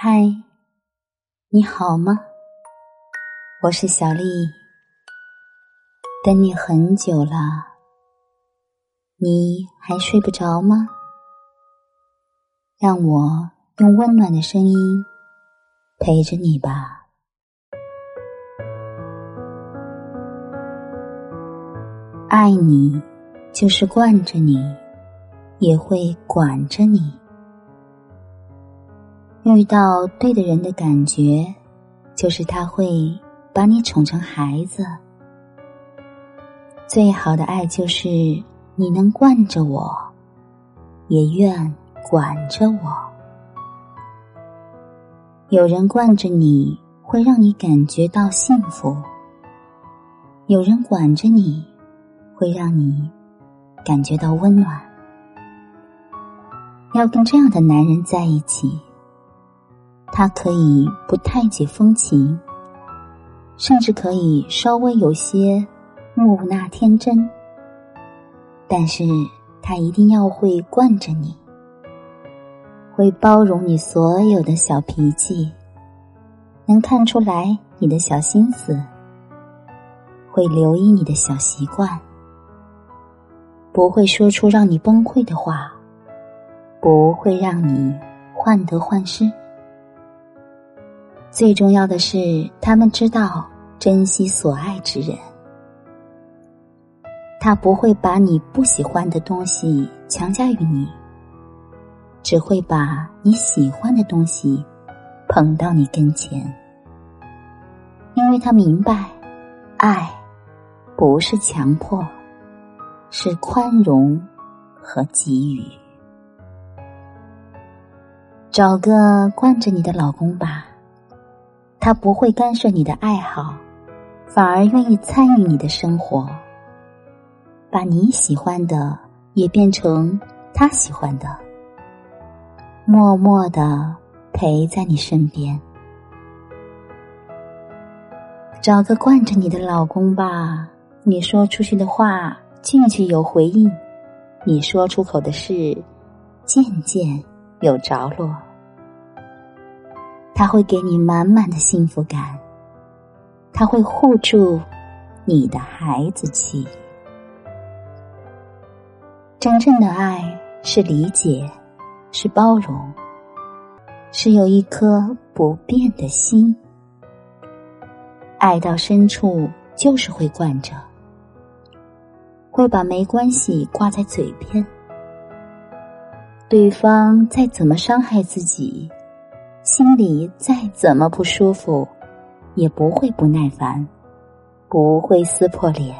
嗨，你好吗？我是小丽，等你很久了，你还睡不着吗？让我用温暖的声音陪着你吧。爱你，就是惯着你，也会管着你。遇到对的人的感觉，就是他会把你宠成孩子。最好的爱就是你能惯着我，也愿管着我。有人惯着你会让你感觉到幸福，有人管着你会让你感觉到温暖。要跟这样的男人在一起。他可以不太解风情，甚至可以稍微有些木讷天真，但是他一定要会惯着你，会包容你所有的小脾气，能看出来你的小心思，会留意你的小习惯，不会说出让你崩溃的话，不会让你患得患失。最重要的是，他们知道珍惜所爱之人。他不会把你不喜欢的东西强加于你，只会把你喜欢的东西捧到你跟前，因为他明白，爱不是强迫，是宽容和给予。找个惯着你的老公吧。他不会干涉你的爱好，反而愿意参与你的生活，把你喜欢的也变成他喜欢的，默默的陪在你身边。找个惯着你的老公吧，你说出去的话句句有回应，你说出口的事件件有着落。他会给你满满的幸福感，他会护住你的孩子气。真正的爱是理解，是包容，是有一颗不变的心。爱到深处就是会惯着，会把没关系挂在嘴边，对方再怎么伤害自己。心里再怎么不舒服，也不会不耐烦，不会撕破脸。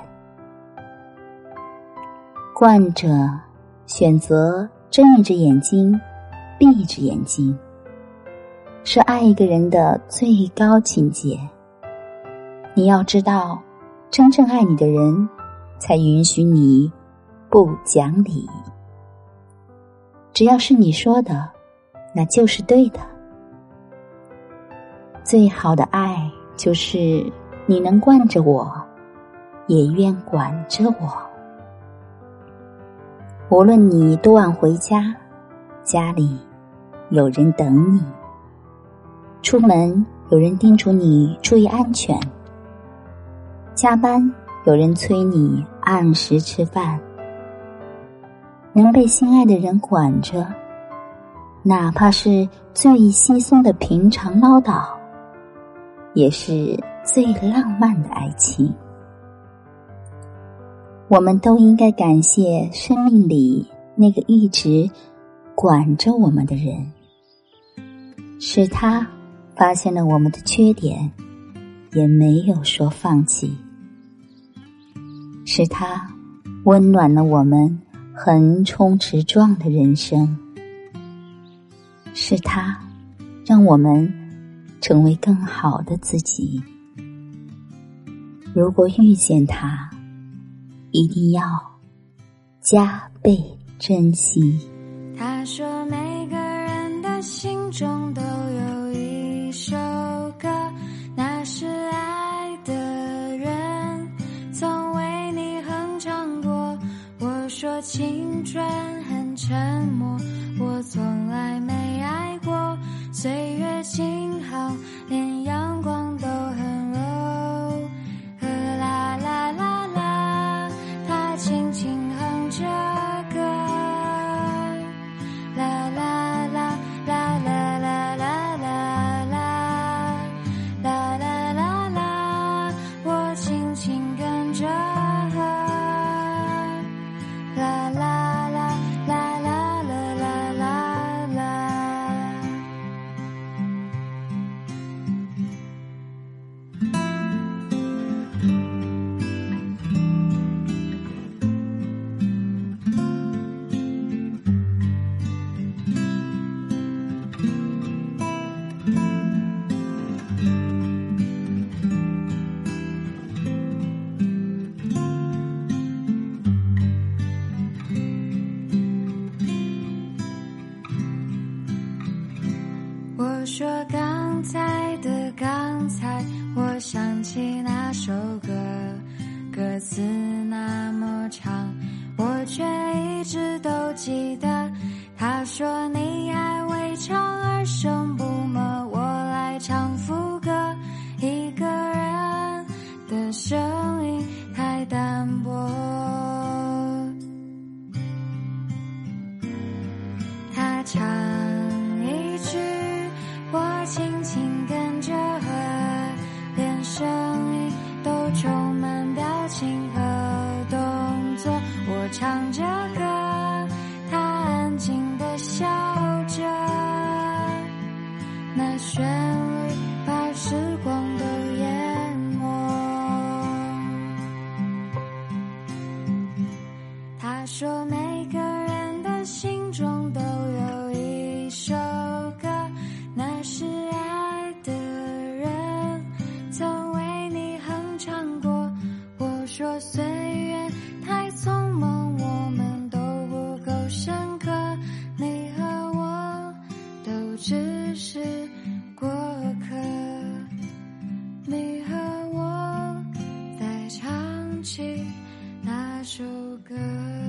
惯着，选择睁一只眼睛，闭一只眼睛，是爱一个人的最高境界。你要知道，真正爱你的人，才允许你不讲理。只要是你说的，那就是对的。最好的爱就是你能惯着我，也愿管着我。无论你多晚回家，家里有人等你；出门有人叮嘱你注意安全；加班有人催你按时吃饭。能被心爱的人管着，哪怕是最稀松的平常唠叨。也是最浪漫的爱情。我们都应该感谢生命里那个一直管着我们的人，是他发现了我们的缺点，也没有说放弃；是他温暖了我们横冲直撞的人生；是他让我们。成为更好的自己。如果遇见他，一定要加倍珍惜。他说：“每个人的心中都有一首歌，那是爱的人曾为你哼唱过。”我说：“青春很沉默，我从来说刚才的刚才我想起那首歌歌词那么长我却一直都记得。他说你唱着歌他安静的笑着那旋律把时光都淹没。他说每个人的心中都有一首歌那是爱的人曾为你哼唱过我说岁月太听那首歌。